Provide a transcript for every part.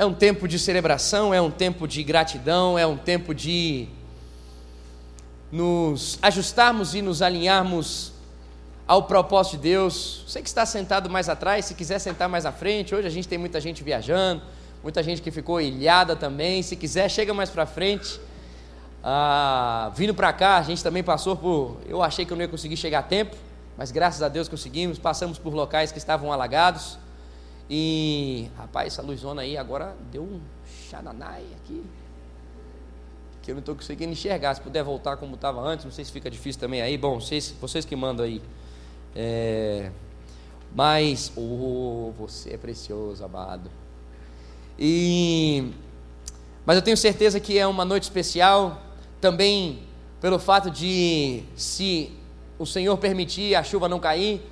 é um tempo de celebração, é um tempo de gratidão, é um tempo de nos ajustarmos e nos alinharmos ao propósito de Deus. Você que está sentado mais atrás, se quiser sentar mais à frente, hoje a gente tem muita gente viajando, muita gente que ficou ilhada também. Se quiser, chega mais para frente. Ah, vindo para cá, a gente também passou por. Eu achei que eu não ia conseguir chegar a tempo, mas graças a Deus conseguimos. Passamos por locais que estavam alagados. E, rapaz, essa luzona aí agora deu um xananai aqui que eu não estou conseguindo enxergar. Se puder voltar como estava antes, não sei se fica difícil também aí. Bom, vocês, vocês que mandam aí. É, mas, oh, você é precioso, amado. E, mas eu tenho certeza que é uma noite especial, também pelo fato de, se o Senhor permitir a chuva não cair,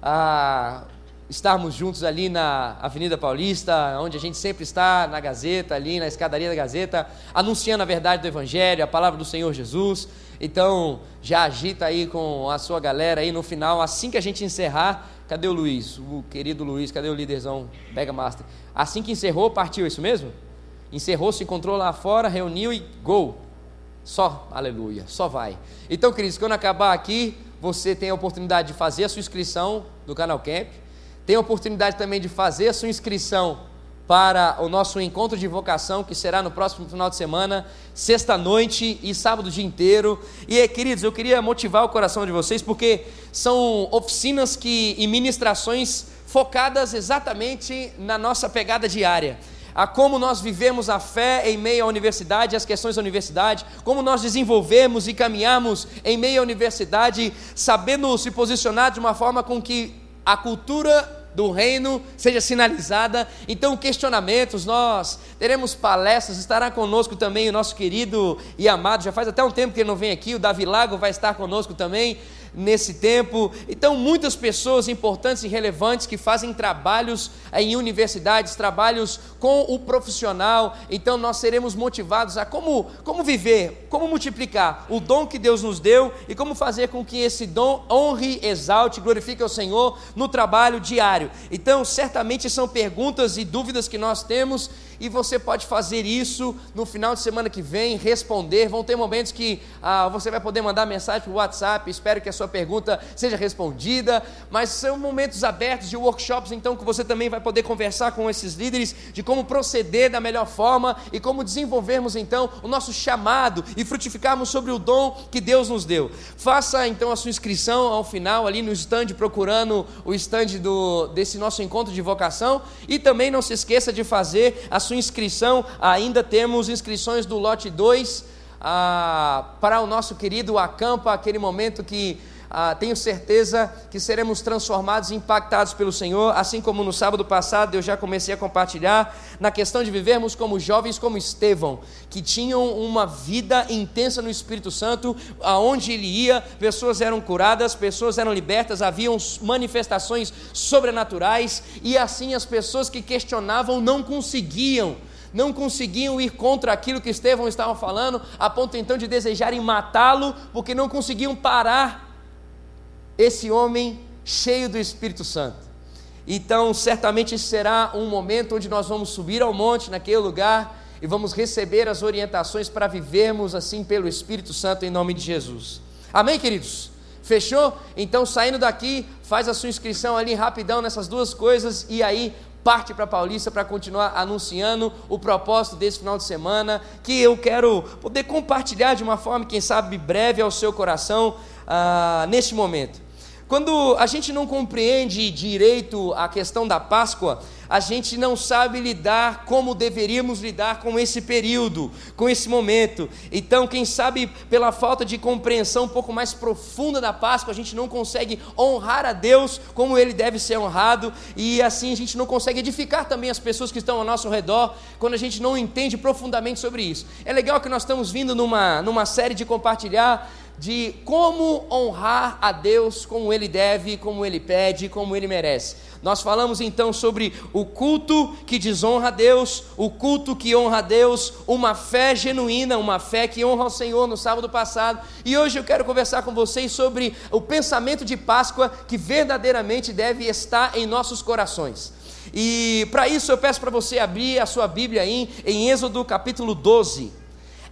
a, estarmos juntos ali na Avenida Paulista, onde a gente sempre está, na Gazeta, ali na escadaria da Gazeta, anunciando a verdade do Evangelho, a palavra do Senhor Jesus. Então, já agita aí com a sua galera aí no final, assim que a gente encerrar. Cadê o Luiz? O querido Luiz, cadê o líderzão Mega Master? Assim que encerrou, partiu, isso mesmo? Encerrou, se encontrou lá fora, reuniu e gol. Só, aleluia, só vai. Então, queridos, quando acabar aqui, você tem a oportunidade de fazer a sua inscrição do canal Camp tem a oportunidade também de fazer a sua inscrição para o nosso encontro de vocação, que será no próximo final de semana, sexta-noite e sábado o dia inteiro. E, queridos, eu queria motivar o coração de vocês, porque são oficinas que, e ministrações focadas exatamente na nossa pegada diária a como nós vivemos a fé em meio à universidade, as questões da universidade, como nós desenvolvemos e caminhamos em meio à universidade, sabendo se posicionar de uma forma com que a cultura do reino seja sinalizada. Então, questionamentos, nós teremos palestras, estará conosco também o nosso querido e amado, já faz até um tempo que ele não vem aqui, o Davi Lago vai estar conosco também nesse tempo. Então, muitas pessoas importantes e relevantes que fazem trabalhos em universidades, trabalhos com o profissional. Então, nós seremos motivados a como, como viver, como multiplicar o dom que Deus nos deu e como fazer com que esse dom honre, exalte, glorifique ao Senhor no trabalho diário. Então, certamente são perguntas e dúvidas que nós temos e você pode fazer isso no final de semana que vem, responder. Vão ter momentos que ah, você vai poder mandar mensagem para o WhatsApp. Espero que a sua pergunta seja respondida. Mas são momentos abertos de workshops, então, que você também vai poder conversar com esses líderes de como proceder da melhor forma e como desenvolvermos então o nosso chamado e frutificarmos sobre o dom que Deus nos deu. Faça então a sua inscrição ao final ali no stand, procurando o stand do, desse nosso encontro de vocação. E também não se esqueça de fazer a sua sua inscrição, ainda temos inscrições do lote 2 ah, para o nosso querido Acampa, aquele momento que ah, tenho certeza que seremos transformados e impactados pelo Senhor, assim como no sábado passado eu já comecei a compartilhar, na questão de vivermos como jovens como Estevão, que tinham uma vida intensa no Espírito Santo, aonde ele ia, pessoas eram curadas, pessoas eram libertas, haviam manifestações sobrenaturais, e assim as pessoas que questionavam não conseguiam não conseguiam ir contra aquilo que Estevão estava falando, a ponto então de desejarem matá-lo, porque não conseguiam parar esse homem cheio do Espírito Santo. Então, certamente será um momento onde nós vamos subir ao monte, naquele lugar, e vamos receber as orientações para vivermos assim pelo Espírito Santo em nome de Jesus. Amém, queridos? Fechou? Então, saindo daqui, faz a sua inscrição ali rapidão nessas duas coisas e aí parte para Paulista para continuar anunciando o propósito desse final de semana, que eu quero poder compartilhar de uma forma, quem sabe, breve ao seu coração ah, neste momento. Quando a gente não compreende direito a questão da Páscoa, a gente não sabe lidar como deveríamos lidar com esse período, com esse momento. Então, quem sabe pela falta de compreensão um pouco mais profunda da Páscoa, a gente não consegue honrar a Deus como ele deve ser honrado, e assim a gente não consegue edificar também as pessoas que estão ao nosso redor, quando a gente não entende profundamente sobre isso. É legal que nós estamos vindo numa, numa série de compartilhar de como honrar a Deus como Ele deve, como Ele pede, como Ele merece. Nós falamos então sobre o culto que desonra a Deus, o culto que honra a Deus, uma fé genuína, uma fé que honra ao Senhor no sábado passado. E hoje eu quero conversar com vocês sobre o pensamento de Páscoa que verdadeiramente deve estar em nossos corações. E para isso eu peço para você abrir a sua Bíblia aí em Êxodo capítulo 12.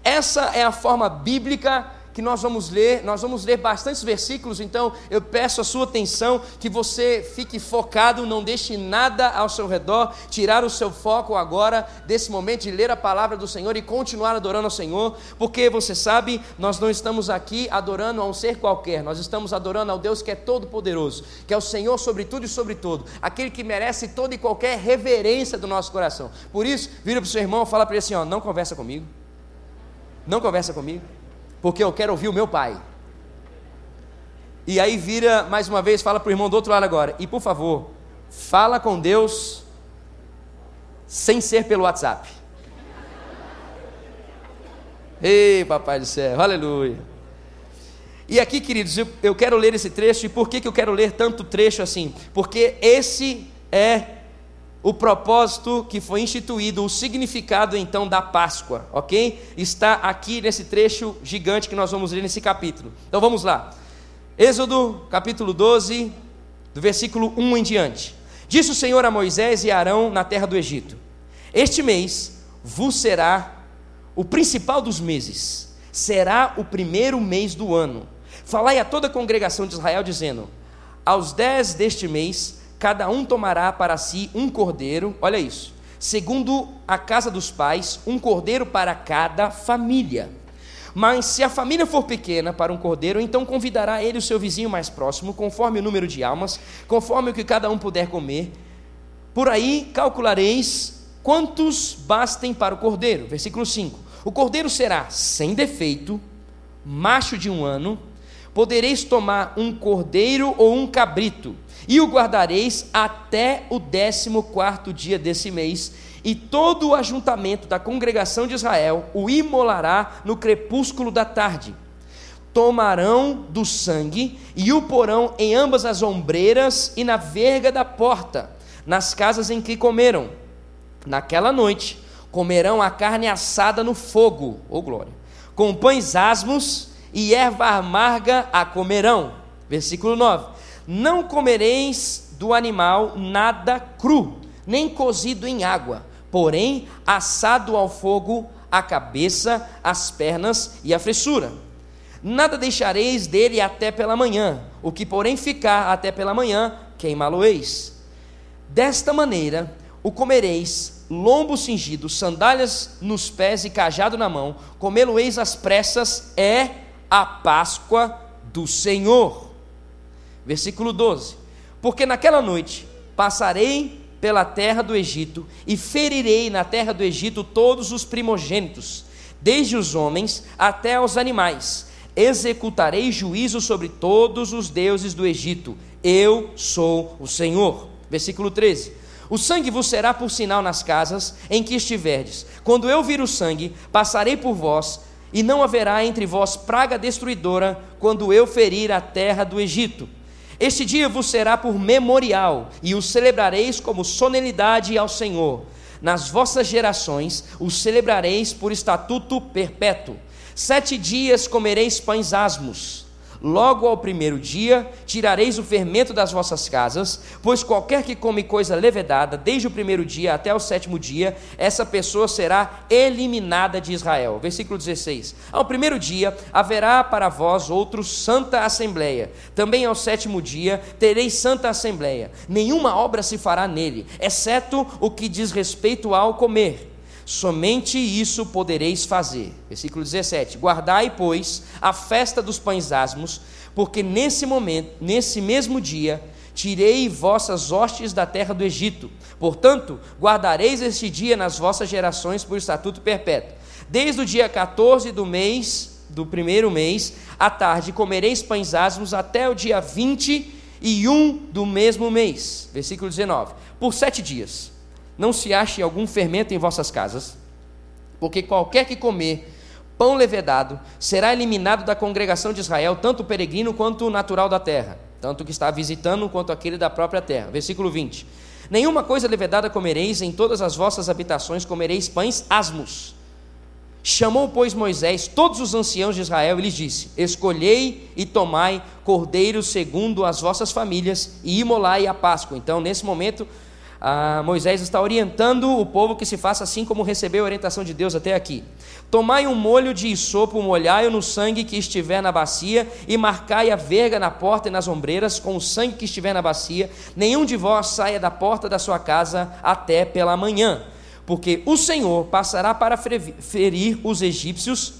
Essa é a forma bíblica que nós vamos ler, nós vamos ler bastantes versículos, então eu peço a sua atenção, que você fique focado, não deixe nada ao seu redor, tirar o seu foco agora desse momento de ler a palavra do Senhor e continuar adorando ao Senhor, porque você sabe, nós não estamos aqui adorando a um ser qualquer, nós estamos adorando ao Deus que é todo-poderoso, que é o Senhor sobre tudo e sobre todo, aquele que merece toda e qualquer reverência do nosso coração. Por isso, vira para o seu irmão fala para ele assim: ó, não conversa comigo, não conversa comigo porque eu quero ouvir o meu pai. E aí vira mais uma vez, fala para o irmão do outro lado agora, e por favor, fala com Deus sem ser pelo WhatsApp. Ei, papai do céu, aleluia. E aqui, queridos, eu, eu quero ler esse trecho, e por que, que eu quero ler tanto trecho assim? Porque esse é o propósito que foi instituído, o significado então da Páscoa, ok? Está aqui nesse trecho gigante que nós vamos ler nesse capítulo. Então vamos lá. Êxodo capítulo 12, do versículo 1 em diante. Disse o Senhor a Moisés e a Arão na terra do Egito: Este mês vos será o principal dos meses, será o primeiro mês do ano. Falai a toda a congregação de Israel, dizendo: Aos dez deste mês cada um tomará para si um cordeiro, olha isso, segundo a casa dos pais, um cordeiro para cada família. Mas se a família for pequena para um cordeiro, então convidará ele o seu vizinho mais próximo, conforme o número de almas, conforme o que cada um puder comer. Por aí calculareis quantos bastem para o cordeiro. Versículo 5: O cordeiro será sem defeito, macho de um ano. Podereis tomar um cordeiro ou um cabrito e o guardareis até o décimo quarto dia desse mês, e todo o ajuntamento da congregação de Israel o imolará no crepúsculo da tarde. Tomarão do sangue e o porão em ambas as ombreiras e na verga da porta, nas casas em que comeram. Naquela noite comerão a carne assada no fogo, oh glória, com pães asmos e erva amarga a comerão. Versículo 9 não comereis do animal nada cru, nem cozido em água, porém assado ao fogo a cabeça, as pernas e a fressura. Nada deixareis dele até pela manhã, o que porém ficar até pela manhã, queimá-lo-eis. Desta maneira o comereis, lombo cingido, sandálias nos pés e cajado na mão, comê-lo-eis às pressas, é a Páscoa do Senhor. Versículo 12: Porque naquela noite passarei pela terra do Egito e ferirei na terra do Egito todos os primogênitos, desde os homens até os animais. Executarei juízo sobre todos os deuses do Egito. Eu sou o Senhor. Versículo 13. O sangue vos será por sinal nas casas em que estiverdes. Quando eu vir o sangue, passarei por vós, e não haverá entre vós praga destruidora, quando eu ferir a terra do Egito. Este dia vos será por memorial, e o celebrareis como solenidade ao Senhor. Nas vossas gerações o celebrareis por estatuto perpétuo. Sete dias comereis pães asmos Logo ao primeiro dia tirareis o fermento das vossas casas, pois qualquer que come coisa levedada, desde o primeiro dia até o sétimo dia, essa pessoa será eliminada de Israel. Versículo 16: Ao primeiro dia haverá para vós outro santa assembleia. Também ao sétimo dia tereis santa assembleia. Nenhuma obra se fará nele, exceto o que diz respeito ao comer somente isso podereis fazer. Versículo 17: Guardai, pois, a festa dos pães asmos, porque nesse momento, nesse mesmo dia, tirei vossas hostes da terra do Egito. Portanto, guardareis este dia nas vossas gerações por estatuto perpétuo. Desde o dia 14 do mês, do primeiro mês, à tarde, comereis pães asmos até o dia 21 do mesmo mês. Versículo 19: Por sete dias não se ache algum fermento em vossas casas, porque qualquer que comer pão levedado será eliminado da congregação de Israel, tanto o peregrino quanto o natural da terra, tanto o que está visitando quanto aquele da própria terra. Versículo 20: Nenhuma coisa levedada comereis, em todas as vossas habitações comereis pães asmos. Chamou, pois, Moisés todos os anciãos de Israel e lhes disse: Escolhei e tomai cordeiros segundo as vossas famílias e imolai a Páscoa. Então, nesse momento, ah, Moisés está orientando o povo que se faça assim como recebeu a orientação de Deus até aqui. Tomai um molho de isopo, molhai-o no sangue que estiver na bacia, e marcai a verga na porta e nas ombreiras com o sangue que estiver na bacia. Nenhum de vós saia da porta da sua casa até pela manhã, porque o Senhor passará para ferir os egípcios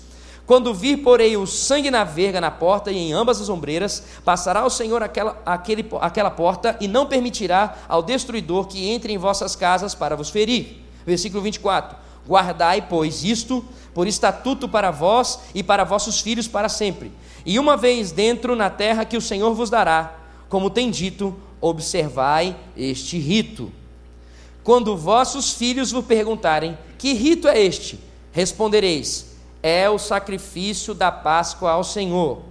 quando vir, porém, o sangue na verga, na porta e em ambas as ombreiras, passará o Senhor aquela, aquele, aquela porta e não permitirá ao destruidor que entre em vossas casas para vos ferir. Versículo 24: Guardai, pois, isto por estatuto para vós e para vossos filhos para sempre. E uma vez dentro na terra que o Senhor vos dará, como tem dito, observai este rito. Quando vossos filhos vos perguntarem: Que rito é este? Respondereis: é o sacrifício da Páscoa ao Senhor,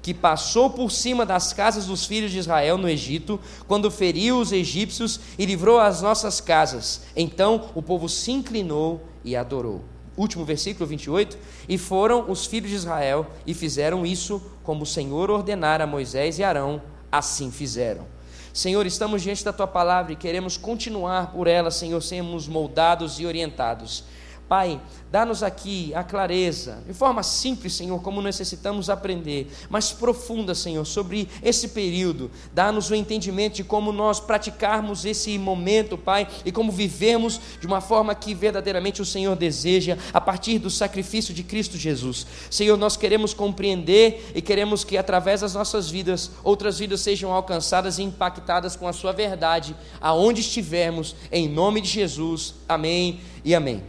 que passou por cima das casas dos filhos de Israel no Egito, quando feriu os egípcios e livrou as nossas casas. Então o povo se inclinou e adorou. Último versículo 28. E foram os filhos de Israel e fizeram isso como o Senhor ordenara a Moisés e Arão, assim fizeram. Senhor, estamos diante da tua palavra e queremos continuar por ela, Senhor, sermos moldados e orientados. Pai, dá-nos aqui a clareza, de forma simples, Senhor, como necessitamos aprender, mas profunda, Senhor, sobre esse período. Dá-nos o entendimento de como nós praticarmos esse momento, Pai, e como vivemos de uma forma que verdadeiramente o Senhor deseja, a partir do sacrifício de Cristo Jesus. Senhor, nós queremos compreender e queremos que através das nossas vidas, outras vidas sejam alcançadas e impactadas com a Sua verdade, aonde estivermos, em nome de Jesus. Amém e amém.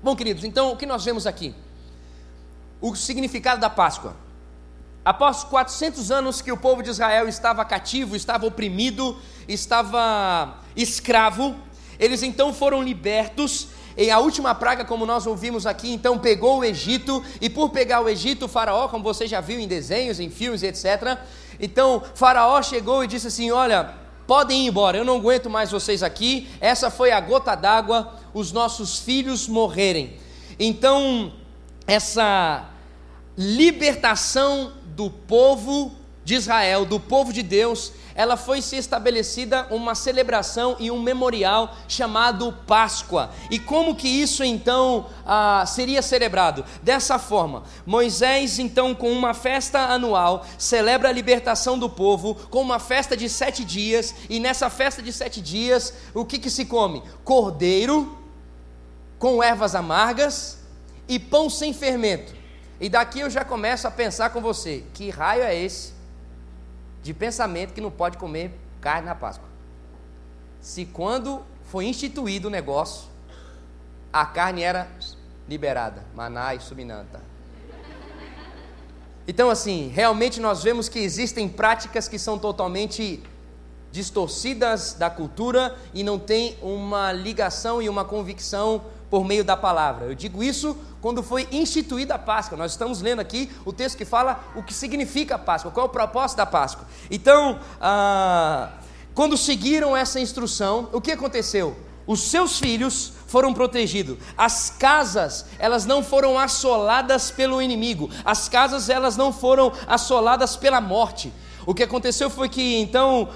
Bom, queridos, então o que nós vemos aqui? O significado da Páscoa. Após 400 anos que o povo de Israel estava cativo, estava oprimido, estava escravo, eles então foram libertos. E a última praga, como nós ouvimos aqui, então pegou o Egito, e por pegar o Egito, o Faraó, como você já viu em desenhos, em filmes, etc. Então, Faraó chegou e disse assim: Olha, podem ir embora, eu não aguento mais vocês aqui. Essa foi a gota d'água os nossos filhos morrerem. Então, essa libertação do povo de Israel, do povo de Deus, ela foi se estabelecida uma celebração e um memorial chamado Páscoa. E como que isso então ah, seria celebrado? Dessa forma, Moisés então com uma festa anual celebra a libertação do povo com uma festa de sete dias e nessa festa de sete dias o que que se come? Cordeiro com ervas amargas e pão sem fermento. E daqui eu já começo a pensar com você: que raio é esse de pensamento que não pode comer carne na Páscoa? Se quando foi instituído o negócio, a carne era liberada, maná e subinanta. Então, assim, realmente nós vemos que existem práticas que são totalmente distorcidas da cultura e não tem uma ligação e uma convicção por meio da palavra. Eu digo isso quando foi instituída a Páscoa. Nós estamos lendo aqui o texto que fala o que significa a Páscoa, qual é o propósito da Páscoa. Então, ah, quando seguiram essa instrução, o que aconteceu? Os seus filhos foram protegidos. As casas, elas não foram assoladas pelo inimigo. As casas, elas não foram assoladas pela morte. O que aconteceu foi que então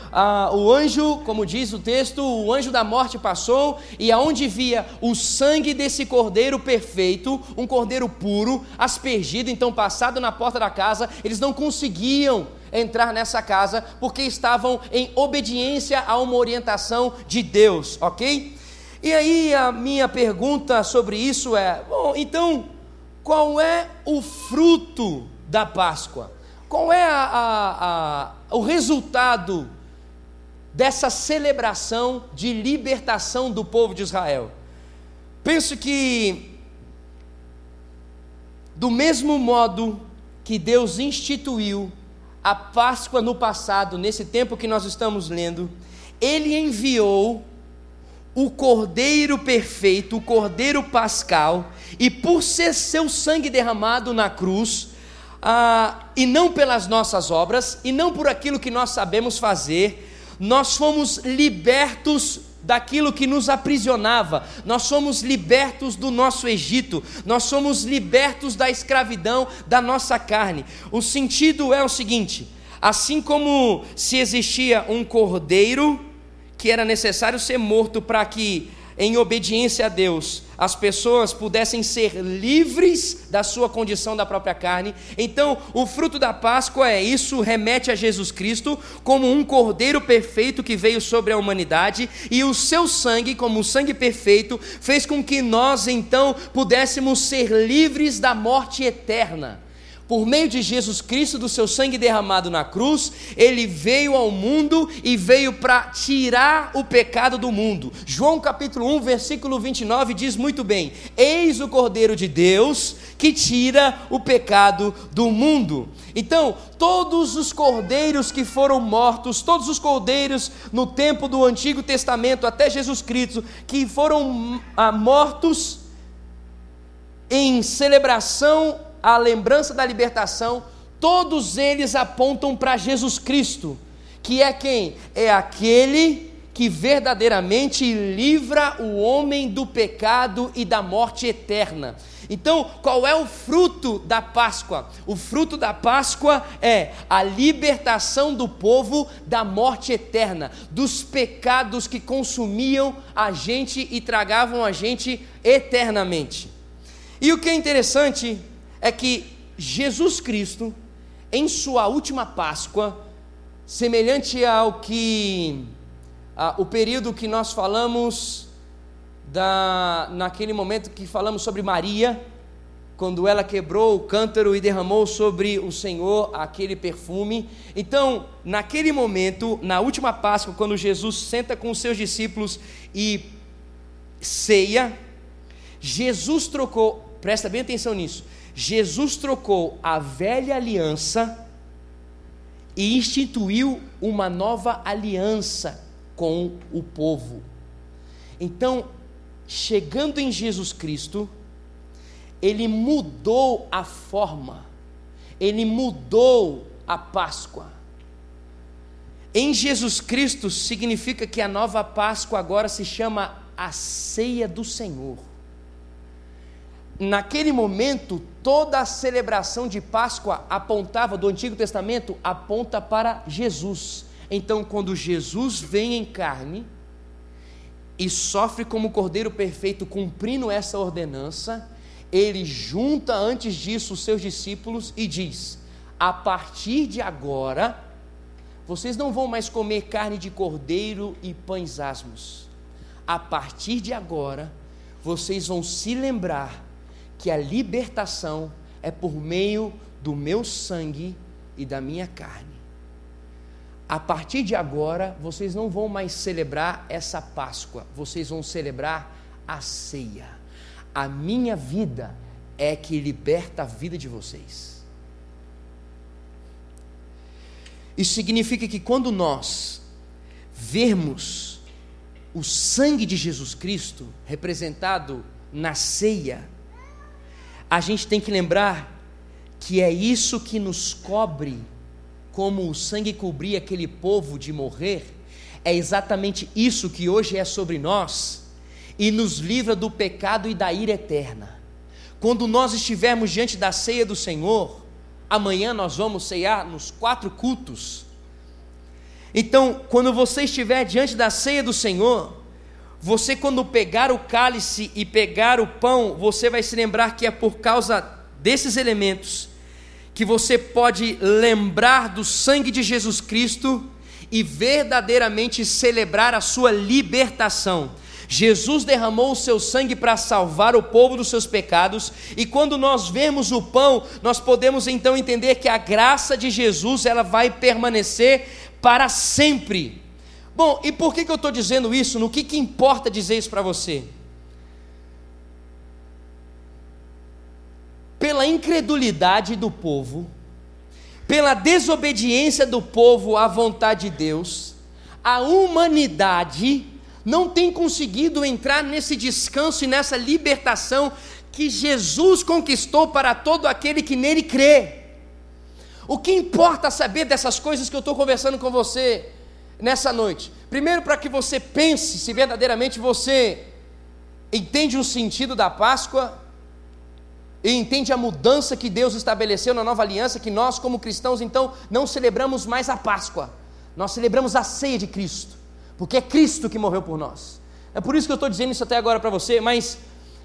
o anjo, como diz o texto, o anjo da morte passou e aonde via o sangue desse cordeiro perfeito, um cordeiro puro, aspergido, então passado na porta da casa, eles não conseguiam entrar nessa casa porque estavam em obediência a uma orientação de Deus, ok? E aí a minha pergunta sobre isso é: bom, então qual é o fruto da Páscoa? Qual é a, a, a, o resultado dessa celebração de libertação do povo de Israel? Penso que, do mesmo modo que Deus instituiu a Páscoa no passado, nesse tempo que nós estamos lendo, Ele enviou o Cordeiro perfeito, o Cordeiro pascal, e por ser seu sangue derramado na cruz, ah, e não pelas nossas obras, e não por aquilo que nós sabemos fazer, nós fomos libertos daquilo que nos aprisionava, nós somos libertos do nosso Egito, nós somos libertos da escravidão da nossa carne. O sentido é o seguinte: Assim como se existia um cordeiro que era necessário ser morto para que, em obediência a Deus, as pessoas pudessem ser livres da sua condição da própria carne. Então, o fruto da Páscoa é isso, remete a Jesus Cristo como um cordeiro perfeito que veio sobre a humanidade, e o seu sangue, como o sangue perfeito, fez com que nós então pudéssemos ser livres da morte eterna por meio de Jesus Cristo, do seu sangue derramado na cruz, ele veio ao mundo e veio para tirar o pecado do mundo. João capítulo 1, versículo 29 diz muito bem: Eis o Cordeiro de Deus que tira o pecado do mundo. Então, todos os cordeiros que foram mortos, todos os cordeiros no tempo do Antigo Testamento até Jesus Cristo, que foram ah, mortos em celebração a lembrança da libertação, todos eles apontam para Jesus Cristo, que é quem? É aquele que verdadeiramente livra o homem do pecado e da morte eterna. Então, qual é o fruto da Páscoa? O fruto da Páscoa é a libertação do povo da morte eterna, dos pecados que consumiam a gente e tragavam a gente eternamente. E o que é interessante é que Jesus Cristo, em sua última Páscoa, semelhante ao que a, o período que nós falamos da, naquele momento que falamos sobre Maria, quando ela quebrou o cântaro e derramou sobre o Senhor aquele perfume. Então, naquele momento, na última Páscoa, quando Jesus senta com os seus discípulos e ceia, Jesus trocou, presta bem atenção nisso, Jesus trocou a velha aliança e instituiu uma nova aliança com o povo. Então, chegando em Jesus Cristo, ele mudou a forma, ele mudou a Páscoa. Em Jesus Cristo significa que a nova Páscoa agora se chama a ceia do Senhor naquele momento, toda a celebração de Páscoa apontava, do Antigo Testamento, aponta para Jesus. Então, quando Jesus vem em carne e sofre como Cordeiro perfeito, cumprindo essa ordenança, ele junta antes disso os seus discípulos e diz: a partir de agora, vocês não vão mais comer carne de cordeiro e pães asmos. A partir de agora, vocês vão se lembrar que a libertação é por meio do meu sangue e da minha carne. A partir de agora, vocês não vão mais celebrar essa Páscoa, vocês vão celebrar a ceia. A minha vida é que liberta a vida de vocês. Isso significa que quando nós vermos o sangue de Jesus Cristo representado na ceia, a gente tem que lembrar que é isso que nos cobre, como o sangue cobria aquele povo de morrer, é exatamente isso que hoje é sobre nós e nos livra do pecado e da ira eterna. Quando nós estivermos diante da ceia do Senhor, amanhã nós vamos ceiar nos quatro cultos. Então, quando você estiver diante da ceia do Senhor, você, quando pegar o cálice e pegar o pão, você vai se lembrar que é por causa desses elementos que você pode lembrar do sangue de Jesus Cristo e verdadeiramente celebrar a sua libertação. Jesus derramou o seu sangue para salvar o povo dos seus pecados, e quando nós vemos o pão, nós podemos então entender que a graça de Jesus ela vai permanecer para sempre. Bom, e por que, que eu estou dizendo isso? No que, que importa dizer isso para você? Pela incredulidade do povo, pela desobediência do povo à vontade de Deus, a humanidade não tem conseguido entrar nesse descanso e nessa libertação que Jesus conquistou para todo aquele que nele crê. O que importa saber dessas coisas que eu estou conversando com você? Nessa noite? Primeiro, para que você pense se verdadeiramente você entende o sentido da Páscoa, e entende a mudança que Deus estabeleceu na nova aliança, que nós, como cristãos, então, não celebramos mais a Páscoa, nós celebramos a ceia de Cristo, porque é Cristo que morreu por nós. É por isso que eu estou dizendo isso até agora para você, mas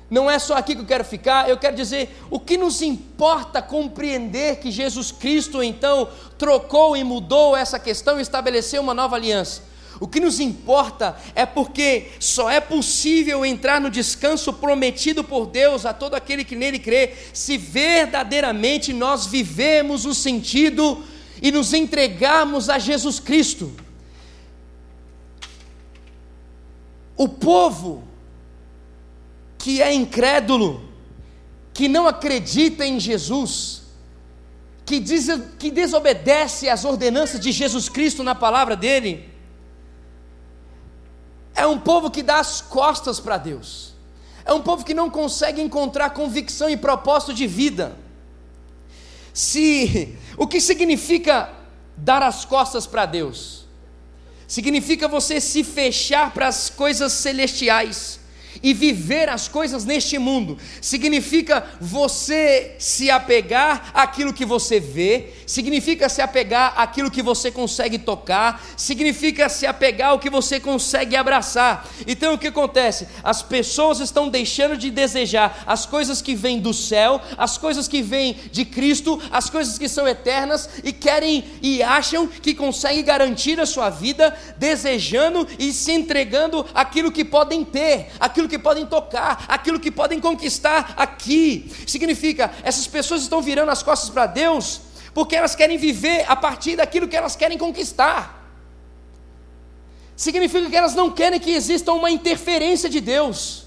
não é só aqui que eu quero ficar, eu quero dizer o que nos importa compreender que Jesus Cristo então trocou e mudou essa questão e estabeleceu uma nova aliança. O que nos importa é porque só é possível entrar no descanso prometido por Deus a todo aquele que nele crê, se verdadeiramente nós vivemos o sentido e nos entregarmos a Jesus Cristo. O povo que é incrédulo, que não acredita em Jesus, que, diz, que desobedece às ordenanças de Jesus Cristo na palavra dele, é um povo que dá as costas para Deus, é um povo que não consegue encontrar convicção e propósito de vida. Se o que significa dar as costas para Deus? Significa você se fechar para as coisas celestiais e viver as coisas neste mundo significa você se apegar àquilo que você vê, significa se apegar àquilo que você consegue tocar, significa se apegar ao que você consegue abraçar. Então o que acontece? As pessoas estão deixando de desejar as coisas que vêm do céu, as coisas que vêm de Cristo, as coisas que são eternas e querem e acham que conseguem garantir a sua vida desejando e se entregando aquilo que podem ter, aquilo aquilo que podem tocar, aquilo que podem conquistar aqui. Significa, essas pessoas estão virando as costas para Deus porque elas querem viver a partir daquilo que elas querem conquistar. Significa que elas não querem que exista uma interferência de Deus.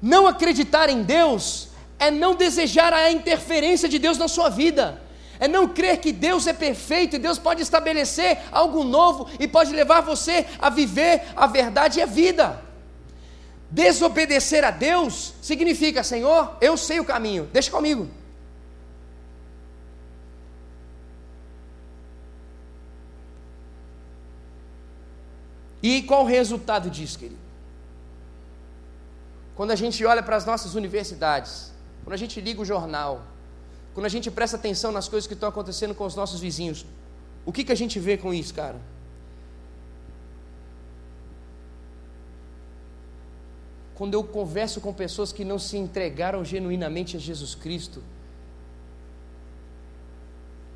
Não acreditar em Deus é não desejar a interferência de Deus na sua vida é não crer que Deus é perfeito e Deus pode estabelecer algo novo e pode levar você a viver a verdade e a vida. Desobedecer a Deus significa, Senhor, eu sei o caminho, deixa comigo. E qual o resultado disso, querido? Quando a gente olha para as nossas universidades, quando a gente liga o jornal, quando a gente presta atenção nas coisas que estão acontecendo com os nossos vizinhos, o que, que a gente vê com isso, cara? Quando eu converso com pessoas que não se entregaram genuinamente a Jesus Cristo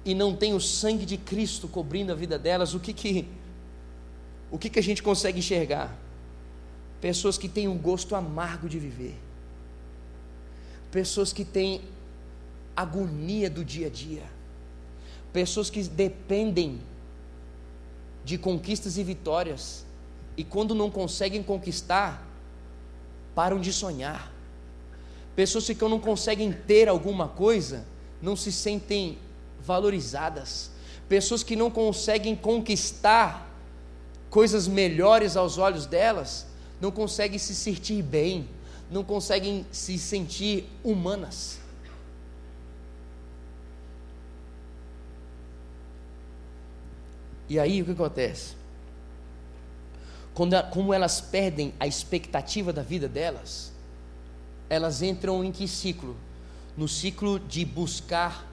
e não tem o sangue de Cristo cobrindo a vida delas, o que que o que que a gente consegue enxergar? Pessoas que têm um gosto amargo de viver. Pessoas que têm agonia do dia a dia. Pessoas que dependem de conquistas e vitórias e quando não conseguem conquistar, param de sonhar. Pessoas que não conseguem ter alguma coisa não se sentem valorizadas. Pessoas que não conseguem conquistar coisas melhores aos olhos delas não conseguem se sentir bem, não conseguem se sentir humanas. E aí o que acontece? Quando, como elas perdem a expectativa da vida delas, elas entram em que ciclo? No ciclo de buscar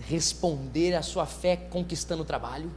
responder à sua fé conquistando o trabalho.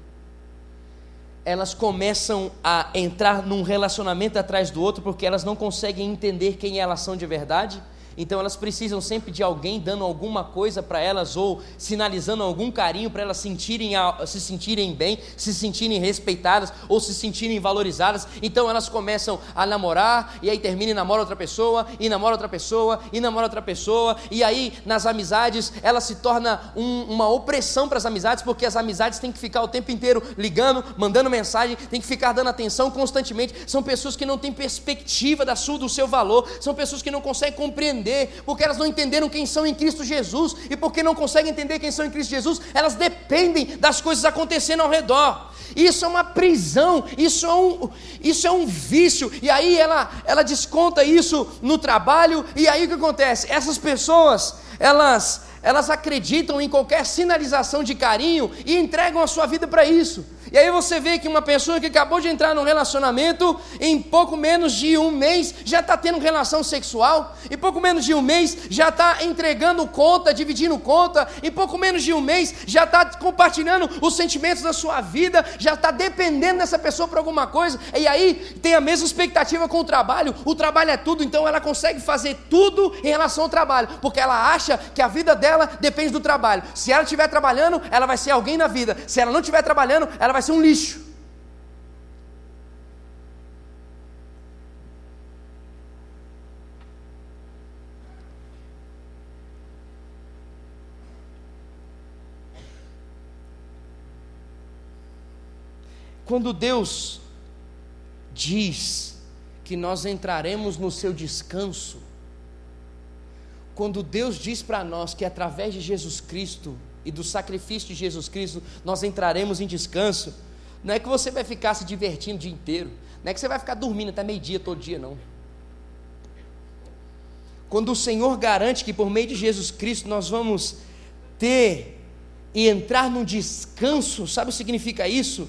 Elas começam a entrar num relacionamento atrás do outro porque elas não conseguem entender quem elas são de verdade então elas precisam sempre de alguém dando alguma coisa para elas ou sinalizando algum carinho para elas sentirem, se sentirem bem, se sentirem respeitadas ou se sentirem valorizadas. Então elas começam a namorar e aí termina e namora outra pessoa e namora outra pessoa e namora outra pessoa e aí nas amizades ela se torna um, uma opressão para as amizades porque as amizades têm que ficar o tempo inteiro ligando, mandando mensagem, tem que ficar dando atenção constantemente. São pessoas que não têm perspectiva da sua, do seu valor, são pessoas que não conseguem compreender entender, porque elas não entenderam quem são em Cristo Jesus, e porque não conseguem entender quem são em Cristo Jesus, elas dependem das coisas acontecendo ao redor. Isso é uma prisão, isso é um, isso é um vício, e aí ela, ela desconta isso no trabalho, e aí o que acontece? Essas pessoas, elas, elas acreditam em qualquer sinalização de carinho e entregam a sua vida para isso. E aí você vê que uma pessoa que acabou de entrar num relacionamento, em pouco menos de um mês já está tendo relação sexual, em pouco menos de um mês já está entregando conta, dividindo conta, em pouco menos de um mês já está compartilhando os sentimentos da sua vida, já está dependendo dessa pessoa por alguma coisa, e aí tem a mesma expectativa com o trabalho, o trabalho é tudo, então ela consegue fazer tudo em relação ao trabalho, porque ela acha que a vida dela depende do trabalho. Se ela estiver trabalhando, ela vai ser alguém na vida, se ela não estiver trabalhando, ela vai vai ser um lixo. Quando Deus diz que nós entraremos no seu descanso, quando Deus diz para nós que através de Jesus Cristo e do sacrifício de Jesus Cristo, nós entraremos em descanso. Não é que você vai ficar se divertindo o dia inteiro, não é que você vai ficar dormindo até meio-dia todo dia, não. Quando o Senhor garante que por meio de Jesus Cristo nós vamos ter e entrar num descanso, sabe o que significa isso?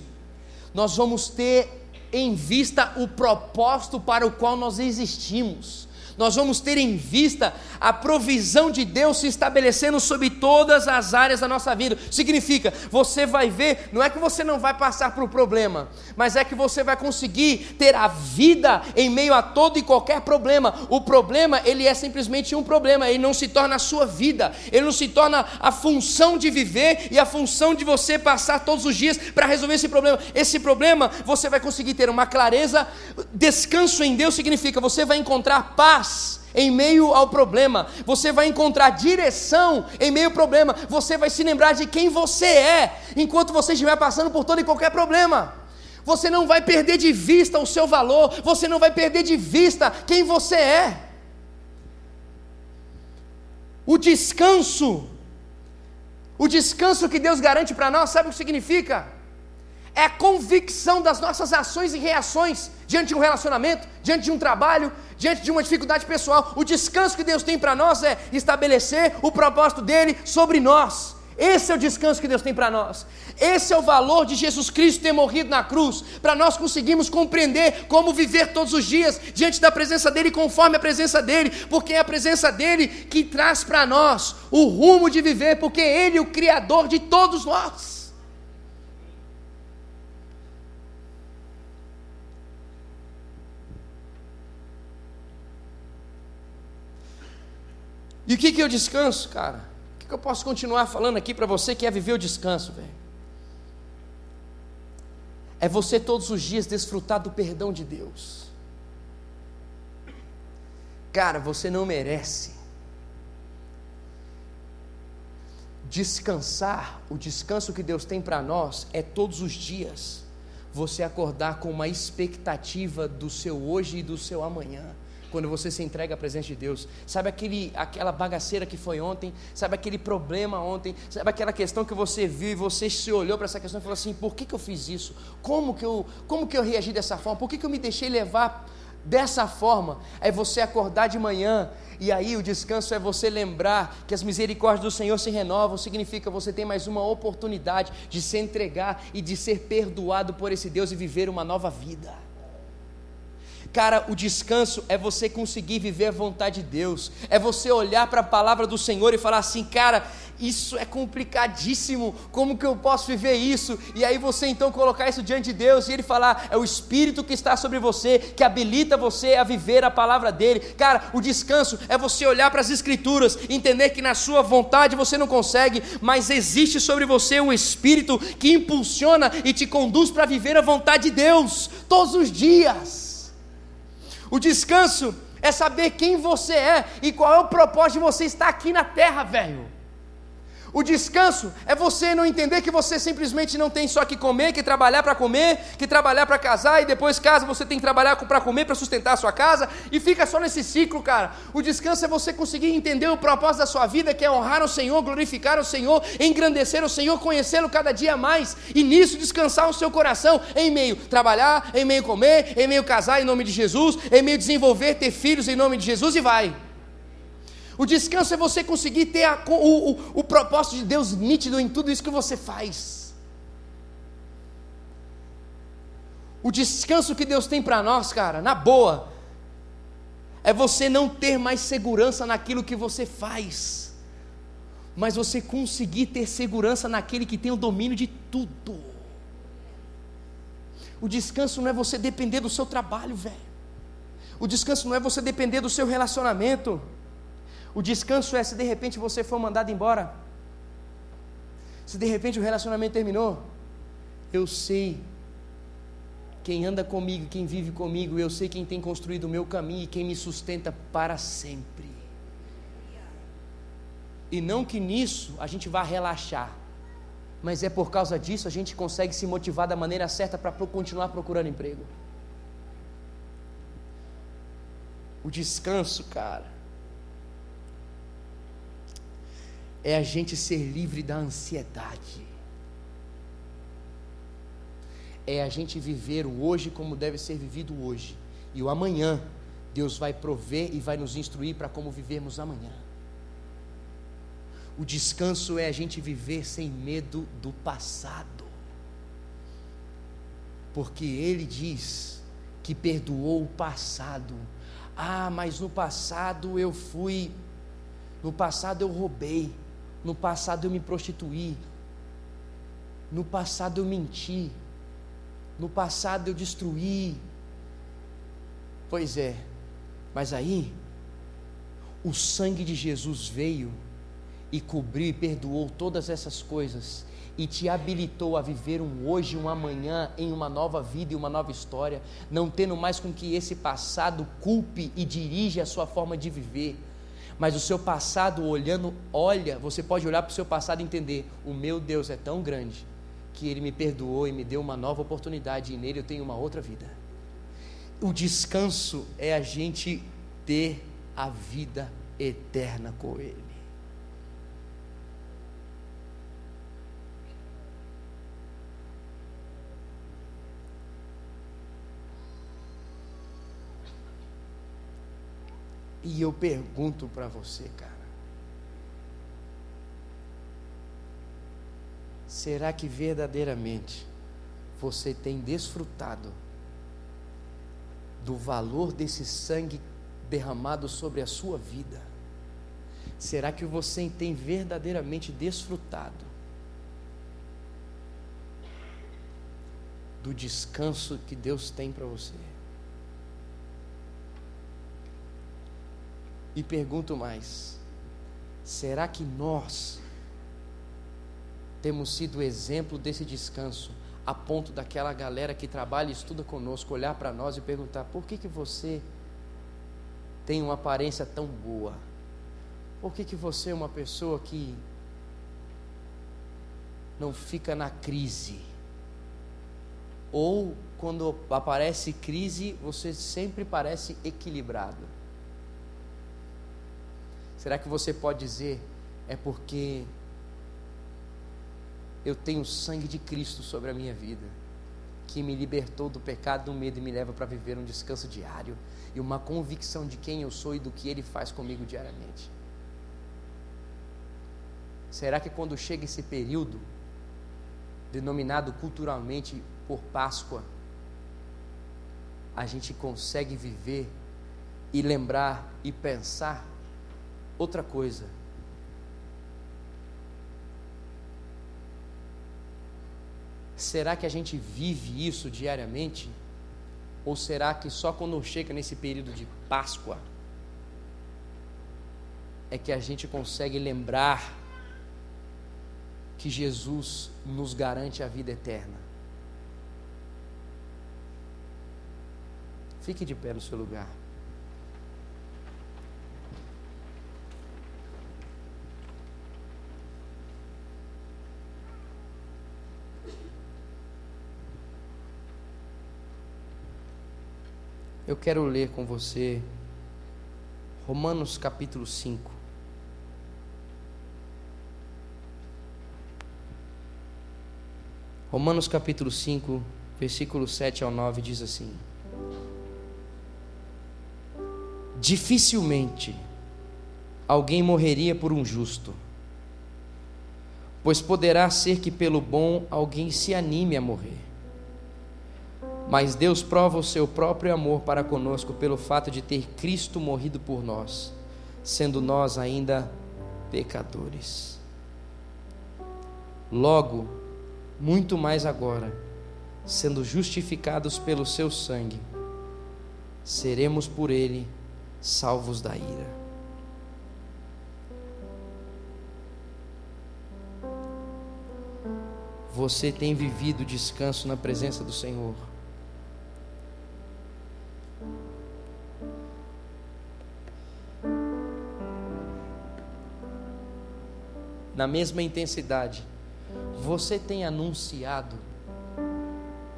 Nós vamos ter em vista o propósito para o qual nós existimos nós vamos ter em vista a provisão de Deus se estabelecendo sobre todas as áreas da nossa vida. Significa, você vai ver, não é que você não vai passar por problema, mas é que você vai conseguir ter a vida em meio a todo e qualquer problema. O problema, ele é simplesmente um problema, ele não se torna a sua vida, ele não se torna a função de viver e a função de você passar todos os dias para resolver esse problema. Esse problema, você vai conseguir ter uma clareza, descanso em Deus significa você vai encontrar paz paz em meio ao problema, você vai encontrar direção em meio ao problema, você vai se lembrar de quem você é enquanto você estiver passando por todo e qualquer problema. Você não vai perder de vista o seu valor, você não vai perder de vista quem você é. O descanso, o descanso que Deus garante para nós, sabe o que significa? É convicção das nossas ações e reações diante de um relacionamento, diante de um trabalho, diante de uma dificuldade pessoal. O descanso que Deus tem para nós é estabelecer o propósito dele sobre nós. Esse é o descanso que Deus tem para nós. Esse é o valor de Jesus Cristo ter morrido na cruz, para nós conseguirmos compreender como viver todos os dias diante da presença dEle, conforme a presença dEle, porque é a presença dEle que traz para nós o rumo de viver, porque Ele é o Criador de todos nós. E o que, que eu descanso, cara? O que, que eu posso continuar falando aqui para você que é viver o descanso, velho? É você todos os dias desfrutar do perdão de Deus. Cara, você não merece. Descansar, o descanso que Deus tem para nós é todos os dias você acordar com uma expectativa do seu hoje e do seu amanhã quando você se entrega à presença de Deus. Sabe aquele, aquela bagaceira que foi ontem? Sabe aquele problema ontem? Sabe aquela questão que você viu e você se olhou para essa questão e falou assim: por que, que eu fiz isso? Como que eu, como que eu reagi dessa forma? Por que, que eu me deixei levar dessa forma? É você acordar de manhã e aí o descanso é você lembrar que as misericórdias do Senhor se renovam, significa você tem mais uma oportunidade de se entregar e de ser perdoado por esse Deus e viver uma nova vida. Cara, o descanso é você conseguir viver a vontade de Deus, é você olhar para a palavra do Senhor e falar assim, cara, isso é complicadíssimo, como que eu posso viver isso? E aí você então colocar isso diante de Deus e ele falar, é o Espírito que está sobre você, que habilita você a viver a palavra dele. Cara, o descanso é você olhar para as Escrituras, entender que na sua vontade você não consegue, mas existe sobre você um Espírito que impulsiona e te conduz para viver a vontade de Deus todos os dias. O descanso é saber quem você é e qual é o propósito de você estar aqui na terra, velho. O descanso é você não entender que você simplesmente não tem só que comer, que trabalhar para comer, que trabalhar para casar e depois casa você tem que trabalhar para comer, para sustentar a sua casa e fica só nesse ciclo, cara. O descanso é você conseguir entender o propósito da sua vida, que é honrar o Senhor, glorificar o Senhor, engrandecer o Senhor, conhecê-lo cada dia mais e nisso descansar o seu coração em meio trabalhar, em meio comer, em meio casar em nome de Jesus, em meio desenvolver, ter filhos em nome de Jesus e vai. O descanso é você conseguir ter a, o, o, o propósito de Deus nítido em tudo isso que você faz. O descanso que Deus tem para nós, cara, na boa, é você não ter mais segurança naquilo que você faz, mas você conseguir ter segurança naquele que tem o domínio de tudo. O descanso não é você depender do seu trabalho, velho. O descanso não é você depender do seu relacionamento. O descanso é se de repente você for mandado embora. Se de repente o relacionamento terminou, eu sei quem anda comigo, quem vive comigo, eu sei quem tem construído o meu caminho e quem me sustenta para sempre. E não que nisso a gente vá relaxar, mas é por causa disso a gente consegue se motivar da maneira certa para continuar procurando emprego. O descanso, cara, é a gente ser livre da ansiedade é a gente viver o hoje como deve ser vivido hoje. E o amanhã, Deus vai prover e vai nos instruir para como vivermos amanhã. O descanso é a gente viver sem medo do passado. Porque Ele diz que perdoou o passado. Ah, mas no passado eu fui, no passado eu roubei, no passado eu me prostituí, no passado eu menti, no passado eu destruí. Pois é, mas aí, o sangue de Jesus veio e cobriu e perdoou todas essas coisas e te habilitou a viver um hoje, um amanhã, em uma nova vida e uma nova história, não tendo mais com que esse passado culpe e dirige a sua forma de viver. Mas o seu passado, olhando, olha, você pode olhar para o seu passado e entender: o meu Deus é tão grande que Ele me perdoou e me deu uma nova oportunidade, e nele eu tenho uma outra vida. O descanso é a gente ter a vida eterna com Ele. E eu pergunto para você, cara. Será que verdadeiramente você tem desfrutado do valor desse sangue derramado sobre a sua vida? Será que você tem verdadeiramente desfrutado do descanso que Deus tem para você? E pergunto mais: será que nós temos sido exemplo desse descanso, a ponto daquela galera que trabalha e estuda conosco olhar para nós e perguntar: por que, que você tem uma aparência tão boa? Por que, que você é uma pessoa que não fica na crise? Ou quando aparece crise, você sempre parece equilibrado? Será que você pode dizer é porque eu tenho o sangue de Cristo sobre a minha vida, que me libertou do pecado, do medo e me leva para viver um descanso diário e uma convicção de quem eu sou e do que Ele faz comigo diariamente. Será que quando chega esse período, denominado culturalmente por Páscoa, a gente consegue viver e lembrar e pensar outra coisa? Será que a gente vive isso diariamente? Ou será que só quando chega nesse período de Páscoa é que a gente consegue lembrar que Jesus nos garante a vida eterna? Fique de pé no seu lugar. Eu quero ler com você Romanos capítulo 5. Romanos capítulo 5, versículo 7 ao 9 diz assim: Dificilmente alguém morreria por um justo, pois poderá ser que pelo bom alguém se anime a morrer Mas Deus prova o seu próprio amor para conosco pelo fato de ter Cristo morrido por nós, sendo nós ainda pecadores. Logo, muito mais agora, sendo justificados pelo seu sangue, seremos por ele salvos da ira. Você tem vivido descanso na presença do Senhor? Na mesma intensidade, você tem anunciado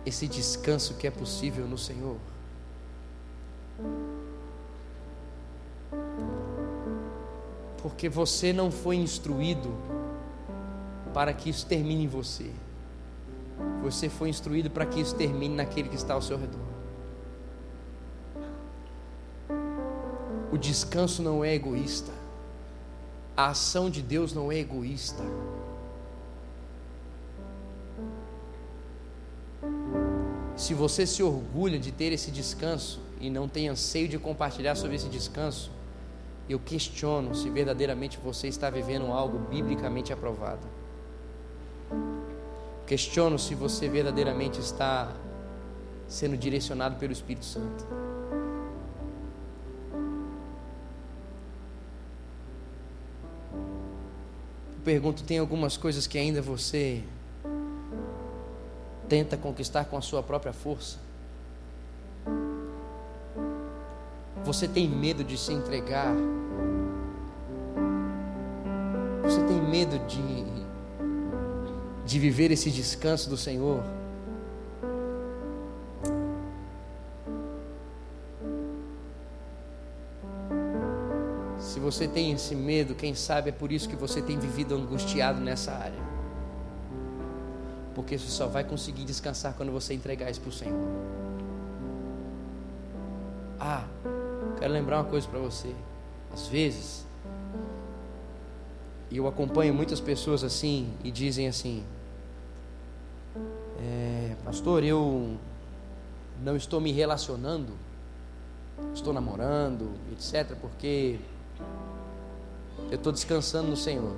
esse descanso que é possível no Senhor? Porque você não foi instruído para que isso termine em você. Você foi instruído para que isso termine naquele que está ao seu redor. O descanso não é egoísta. A ação de Deus não é egoísta. Se você se orgulha de ter esse descanso e não tem anseio de compartilhar sobre esse descanso, eu questiono se verdadeiramente você está vivendo algo biblicamente aprovado. Questiono se você verdadeiramente está sendo direcionado pelo Espírito Santo. Pergunto: tem algumas coisas que ainda você tenta conquistar com a sua própria força? Você tem medo de se entregar? Você tem medo de de viver esse descanso do Senhor. Você tem esse medo, quem sabe é por isso que você tem vivido angustiado nessa área. Porque você só vai conseguir descansar quando você entregar isso para o Senhor. Ah, quero lembrar uma coisa para você. Às vezes, eu acompanho muitas pessoas assim e dizem assim: é, Pastor, eu não estou me relacionando, estou namorando, etc., porque eu estou descansando no Senhor.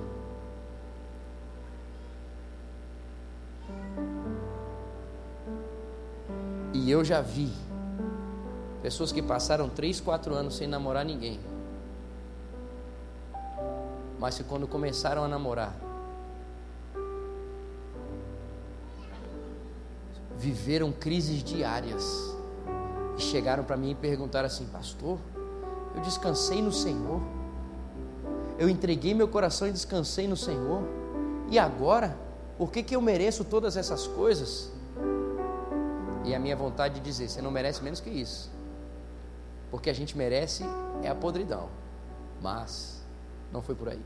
E eu já vi pessoas que passaram 3, 4 anos sem namorar ninguém mas que quando começaram a namorar, viveram crises diárias e chegaram para mim e perguntaram assim: Pastor, eu descansei no Senhor, eu entreguei meu coração e descansei no Senhor, e agora, por que, que eu mereço todas essas coisas? E a minha vontade de dizer: Você não merece menos que isso, porque a gente merece é a podridão, mas não foi por aí.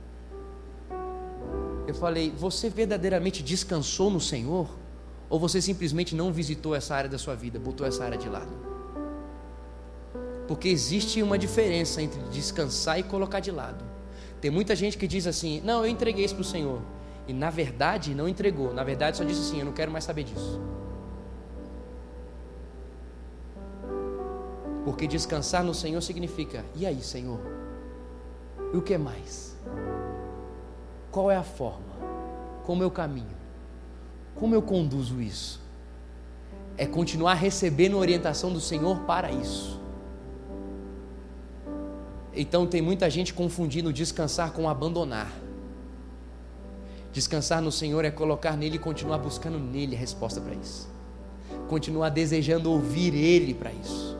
Eu falei: Você verdadeiramente descansou no Senhor? Ou você simplesmente não visitou essa área da sua vida, botou essa área de lado? Porque existe uma diferença entre descansar e colocar de lado. Tem muita gente que diz assim: Não, eu entreguei isso para o Senhor. E na verdade não entregou. Na verdade só disse assim: Eu não quero mais saber disso. Porque descansar no Senhor significa: E aí, Senhor? E o que mais? Qual é a forma? Como eu caminho? Como eu conduzo isso? É continuar recebendo orientação do Senhor para isso. Então tem muita gente confundindo descansar com abandonar. Descansar no Senhor é colocar nele e continuar buscando nele a resposta para isso. Continuar desejando ouvir Ele para isso.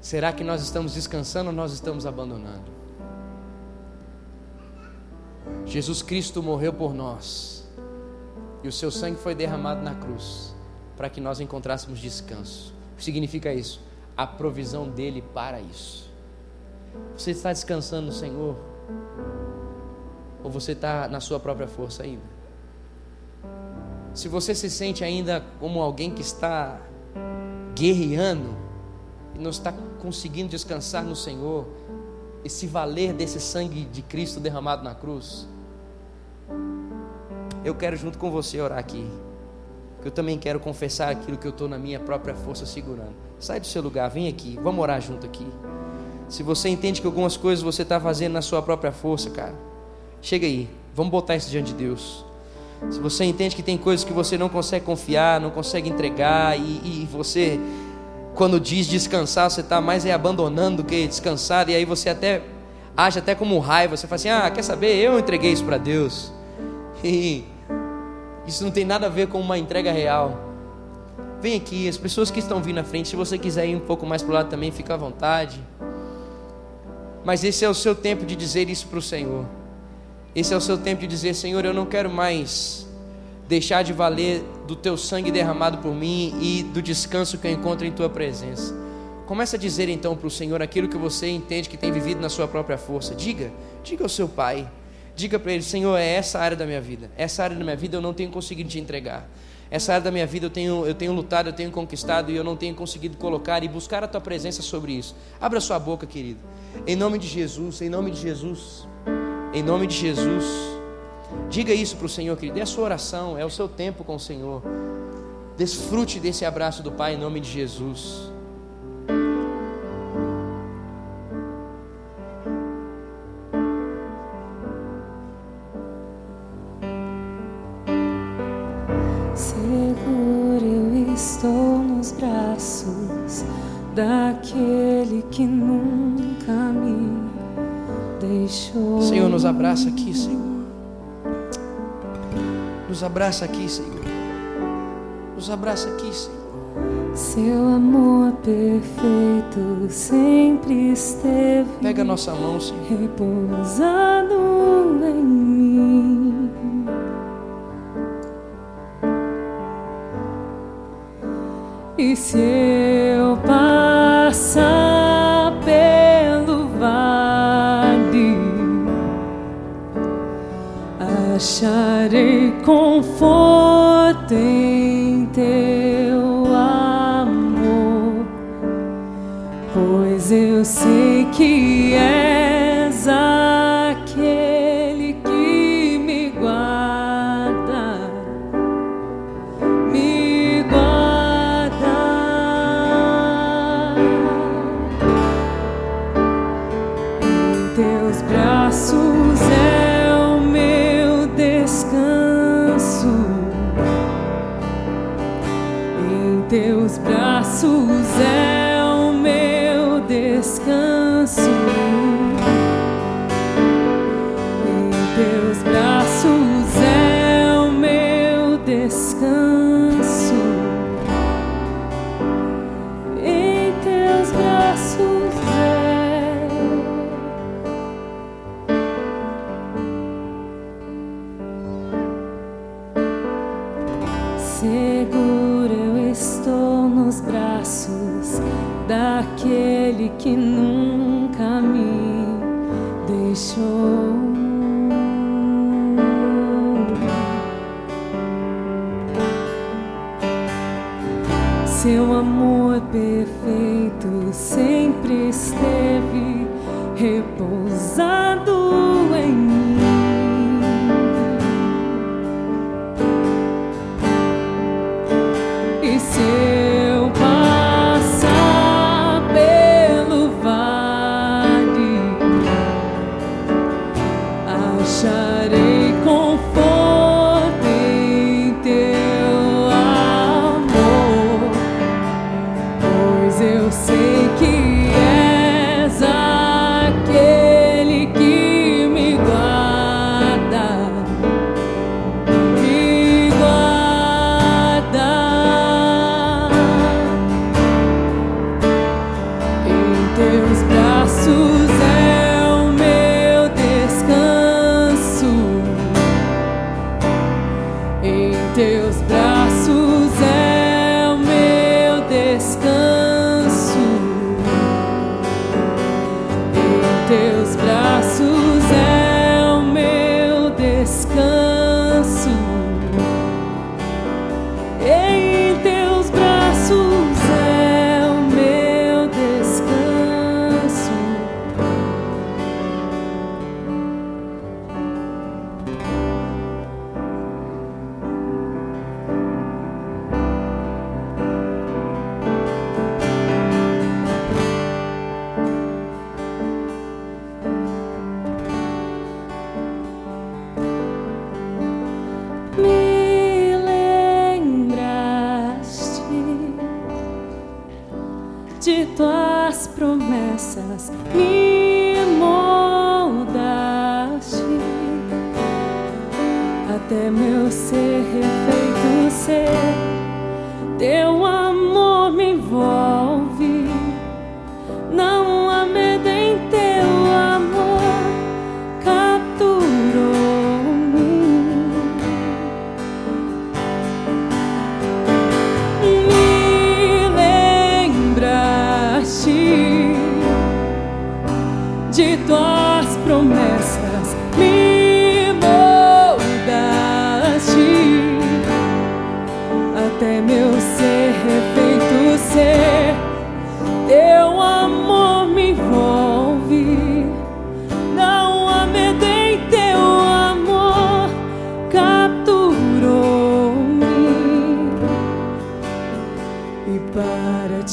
Será que nós estamos descansando ou nós estamos abandonando? Jesus Cristo morreu por nós e o seu sangue foi derramado na cruz para que nós encontrássemos descanso. O que significa isso? A provisão dele para isso. Você está descansando no Senhor? Ou você está na sua própria força ainda? Se você se sente ainda como alguém que está guerreando, e não está conseguindo descansar no Senhor e se valer desse sangue de Cristo derramado na cruz, eu quero junto com você orar aqui. Eu também quero confessar aquilo que eu estou na minha própria força segurando. Sai do seu lugar, vem aqui, vamos orar junto aqui. Se você entende que algumas coisas você está fazendo na sua própria força, cara, chega aí, vamos botar isso diante de Deus. Se você entende que tem coisas que você não consegue confiar, não consegue entregar, e, e você, quando diz descansar, você está mais é abandonando do que descansar, e aí você até age até como raiva, você fala assim: ah, quer saber, eu entreguei isso para Deus. E isso não tem nada a ver com uma entrega real. Vem aqui, as pessoas que estão vindo à frente, se você quiser ir um pouco mais para o lado também, fica à vontade. Mas esse é o seu tempo de dizer isso para o Senhor. Esse é o seu tempo de dizer: Senhor, eu não quero mais deixar de valer do teu sangue derramado por mim e do descanso que eu encontro em tua presença. Começa a dizer então para o Senhor aquilo que você entende que tem vivido na sua própria força. Diga, diga ao seu pai. Diga para ele: Senhor, é essa área da minha vida. Essa área da minha vida eu não tenho conseguido te entregar. Essa área da minha vida eu tenho, eu tenho lutado, eu tenho conquistado e eu não tenho conseguido colocar e buscar a tua presença sobre isso. Abra sua boca, querido. Em nome de Jesus, em nome de Jesus, em nome de Jesus. Diga isso para o Senhor, querido. É a sua oração, é o seu tempo com o Senhor. Desfrute desse abraço do Pai em nome de Jesus. Abraça aqui, Senhor. Nos abraça aqui, Senhor. Nos abraça aqui, Senhor. Seu amor perfeito sempre esteve. Pega a nossa mão, Senhor. Repousado em mim. E se acharei conforto em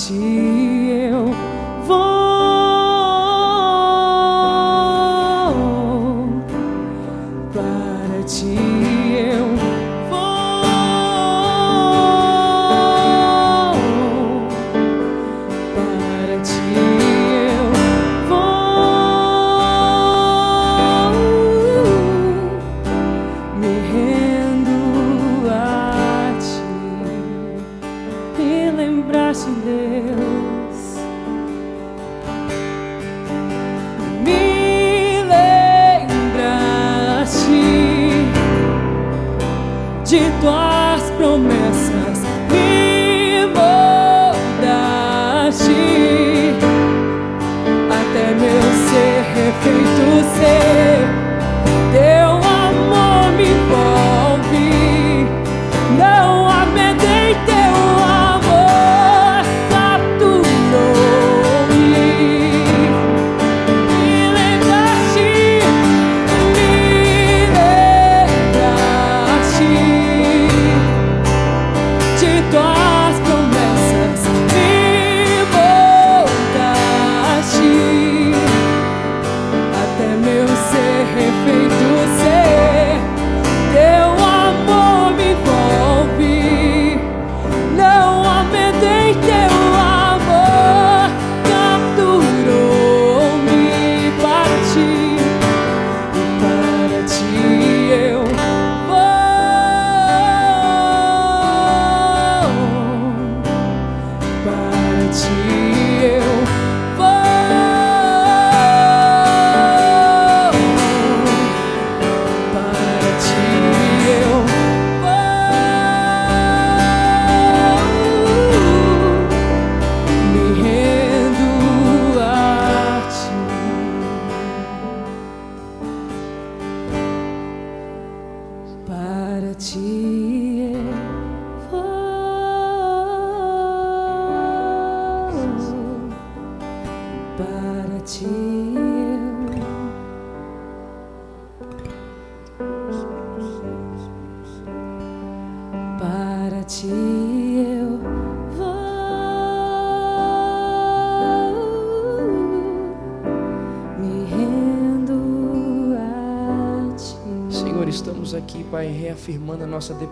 para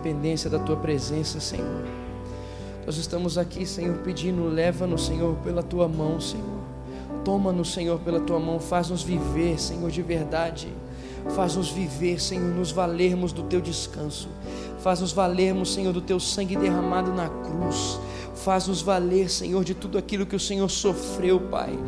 dependência da Tua presença, Senhor. Nós estamos aqui, Senhor, pedindo, leva-nos, Senhor, pela Tua mão, Senhor. Toma-nos, Senhor, pela Tua mão, faz-nos viver, Senhor, de verdade. Faz-nos viver, Senhor, nos valermos do Teu descanso. Faz-nos valermos, Senhor, do Teu sangue derramado na cruz. Faz-nos valer, Senhor, de tudo aquilo que o Senhor sofreu, Pai.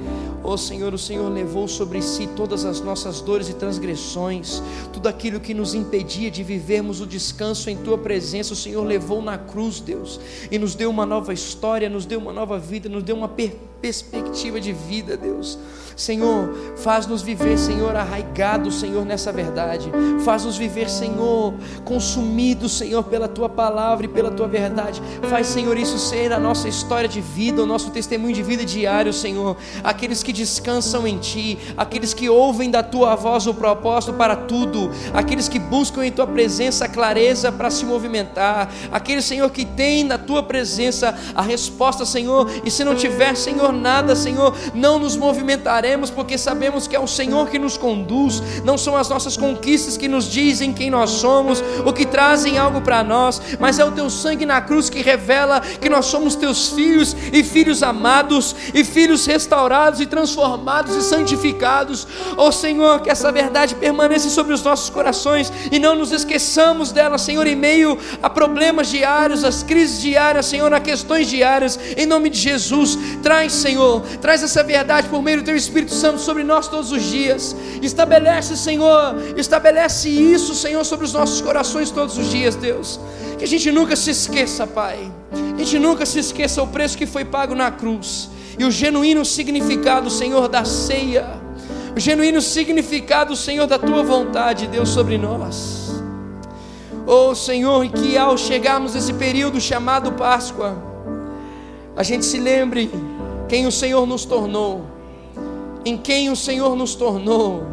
Ó Senhor, o Senhor levou sobre si todas as nossas dores e transgressões, tudo aquilo que nos impedia de vivermos o descanso em Tua presença, o Senhor levou na cruz, Deus, e nos deu uma nova história, nos deu uma nova vida, nos deu uma per perspectiva de vida, Deus. Senhor, faz-nos viver, Senhor, arraigados, Senhor, nessa verdade. Faz-nos viver, Senhor, consumidos, Senhor, pela tua palavra e pela tua verdade. Faz, Senhor, isso ser a nossa história de vida, o nosso testemunho de vida diário, Senhor. Aqueles que descansam em ti, aqueles que ouvem da tua voz o propósito para tudo, aqueles que buscam em tua presença a clareza para se movimentar, aqueles, Senhor, que têm na tua presença a resposta, Senhor, e se não tiver, Senhor, nada, Senhor, não nos movimentaremos, porque sabemos que é o Senhor que nos conduz, não são as nossas conquistas que nos dizem quem nós somos, ou que trazem algo para nós, mas é o teu sangue na cruz que revela que nós somos teus filhos e filhos amados, e filhos restaurados e transformados e santificados. Ó oh, Senhor, que essa verdade permaneça sobre os nossos corações e não nos esqueçamos dela, Senhor, em meio a problemas diários, às crises diárias, Senhor, a questões diárias, em nome de Jesus. Traz, Senhor, traz essa verdade por meio do teu Espírito Santo sobre nós todos os dias. Estabelece, Senhor, estabelece isso, Senhor, sobre os nossos corações todos os dias, Deus. Que a gente nunca se esqueça, Pai. A gente nunca se esqueça o preço que foi pago na cruz e o genuíno significado, Senhor, da ceia. O genuíno significado, Senhor, da tua vontade, Deus, sobre nós. Oh, Senhor, que ao chegarmos nesse período chamado Páscoa, a gente se lembre quem o Senhor nos tornou, em quem o Senhor nos tornou,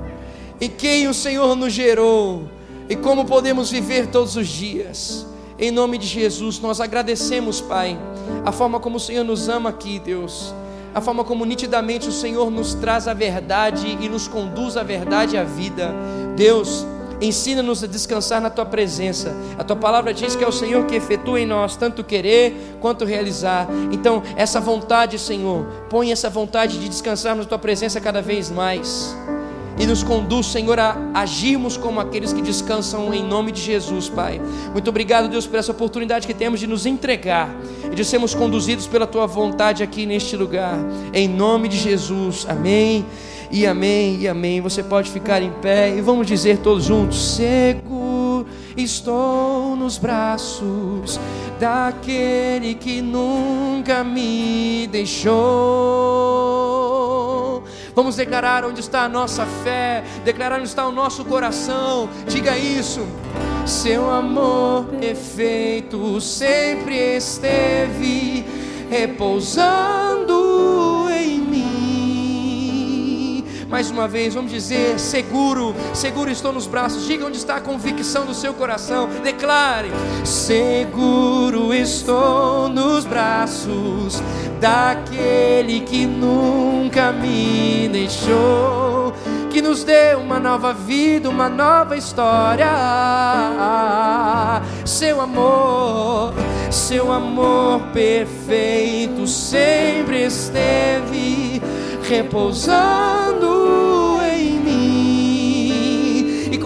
e quem o Senhor nos gerou, e como podemos viver todos os dias. Em nome de Jesus, nós agradecemos, Pai, a forma como o Senhor nos ama aqui, Deus. A forma como nitidamente o Senhor nos traz a verdade e nos conduz à verdade e à vida. Deus, ensina-nos a descansar na tua presença. A tua palavra diz que é o Senhor que efetua em nós tanto querer quanto realizar. Então, essa vontade, Senhor, põe essa vontade de descansarmos na tua presença cada vez mais e nos conduz, Senhor, a agirmos como aqueles que descansam em nome de Jesus, Pai. Muito obrigado, Deus, por essa oportunidade que temos de nos entregar e de sermos conduzidos pela Tua vontade aqui neste lugar, em nome de Jesus, amém. E amém, e amém. Você pode ficar em pé e vamos dizer todos juntos: Seguro estou nos braços daquele que nunca me deixou. Vamos declarar onde está a nossa fé, declarar onde está o nosso coração. Diga isso. Seu amor perfeito sempre esteve repousando Mais uma vez, vamos dizer: seguro, seguro estou nos braços. Diga onde está a convicção do seu coração. Declare: seguro estou nos braços daquele que nunca me deixou, que nos deu uma nova vida, uma nova história. Seu amor, seu amor perfeito sempre esteve repousando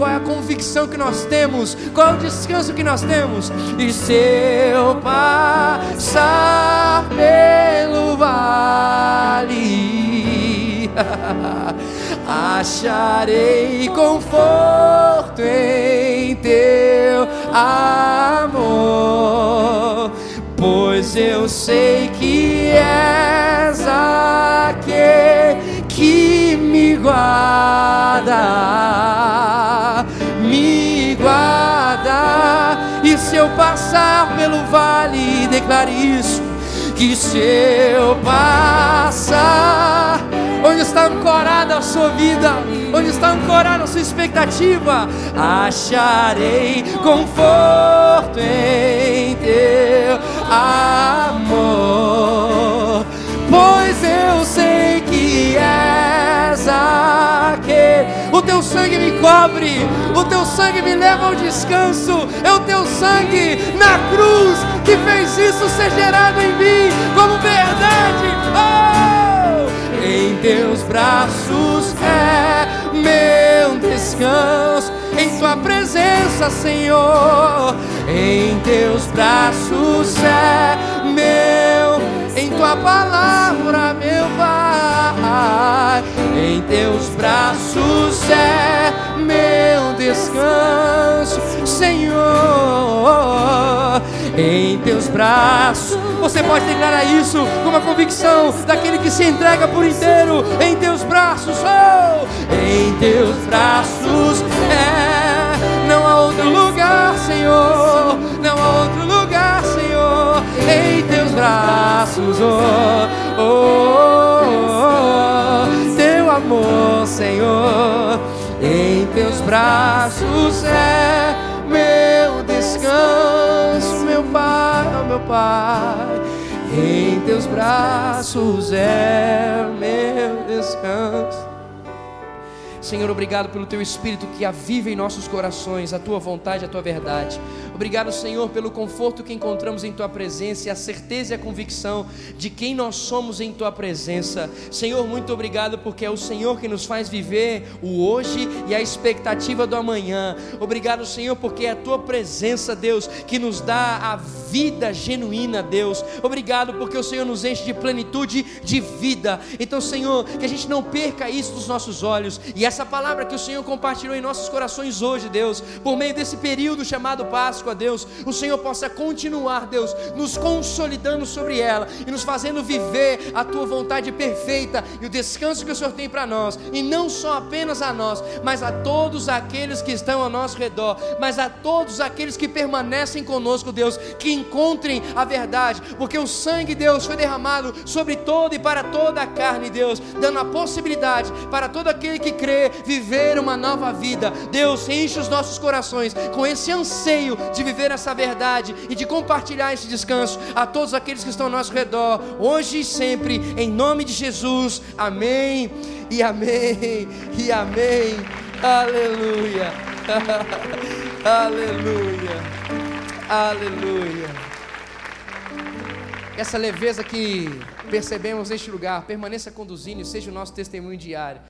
qual é a convicção que nós temos, qual é o descanso que nós temos. E se eu passar pelo vale, acharei conforto em teu amor, pois eu sei que és aquele que me guarda E se eu passar pelo vale, declare isso. Que se eu passar, onde está ancorada a sua vida, onde está ancorada a sua expectativa, acharei conforto em teu amor, pois eu sei que és aquele o teu sangue me cobre, o teu sangue me leva ao descanso, é o teu sangue na cruz que fez isso ser gerado em mim como verdade. Oh! Em teus braços é meu descanso, em tua presença, Senhor. Em teus braços é meu em tua palavra, meu Pai. Em teus braços é meu descanso, Senhor. Em teus braços, você pode declarar isso com uma convicção daquele que se entrega por inteiro. Em teus braços, oh, em teus braços é. Não há outro lugar, Senhor. Não há outro lugar, Senhor. Em braços, oh, oh, oh, oh. teu amor, Senhor em teus braços é meu descanso, meu Pai, oh meu Pai. Em teus braços é meu descanso. Senhor, obrigado pelo teu espírito que aviva em nossos corações a tua vontade, a tua verdade. Obrigado, Senhor, pelo conforto que encontramos em tua presença e a certeza e a convicção de quem nós somos em tua presença. Senhor, muito obrigado porque é o Senhor que nos faz viver o hoje e a expectativa do amanhã. Obrigado, Senhor, porque é a tua presença, Deus, que nos dá a vida genuína, Deus. Obrigado porque o Senhor nos enche de plenitude de vida. Então, Senhor, que a gente não perca isso dos nossos olhos e essa palavra que o Senhor compartilhou em nossos corações hoje, Deus, por meio desse período chamado Páscoa, Deus, o Senhor possa continuar, Deus, nos consolidando sobre ela e nos fazendo viver a tua vontade perfeita e o descanso que o Senhor tem para nós, e não só apenas a nós, mas a todos aqueles que estão ao nosso redor, mas a todos aqueles que permanecem conosco, Deus, que encontrem a verdade, porque o sangue, Deus, foi derramado sobre toda e para toda a carne, Deus, dando a possibilidade para todo aquele que crê viver uma nova vida. Deus, enche os nossos corações com esse anseio de viver essa verdade e de compartilhar esse descanso a todos aqueles que estão ao nosso redor, hoje e sempre, em nome de Jesus. Amém. E amém. E amém. Aleluia. Aleluia. Aleluia. Essa leveza que percebemos neste lugar, permaneça conduzindo e seja o nosso testemunho diário.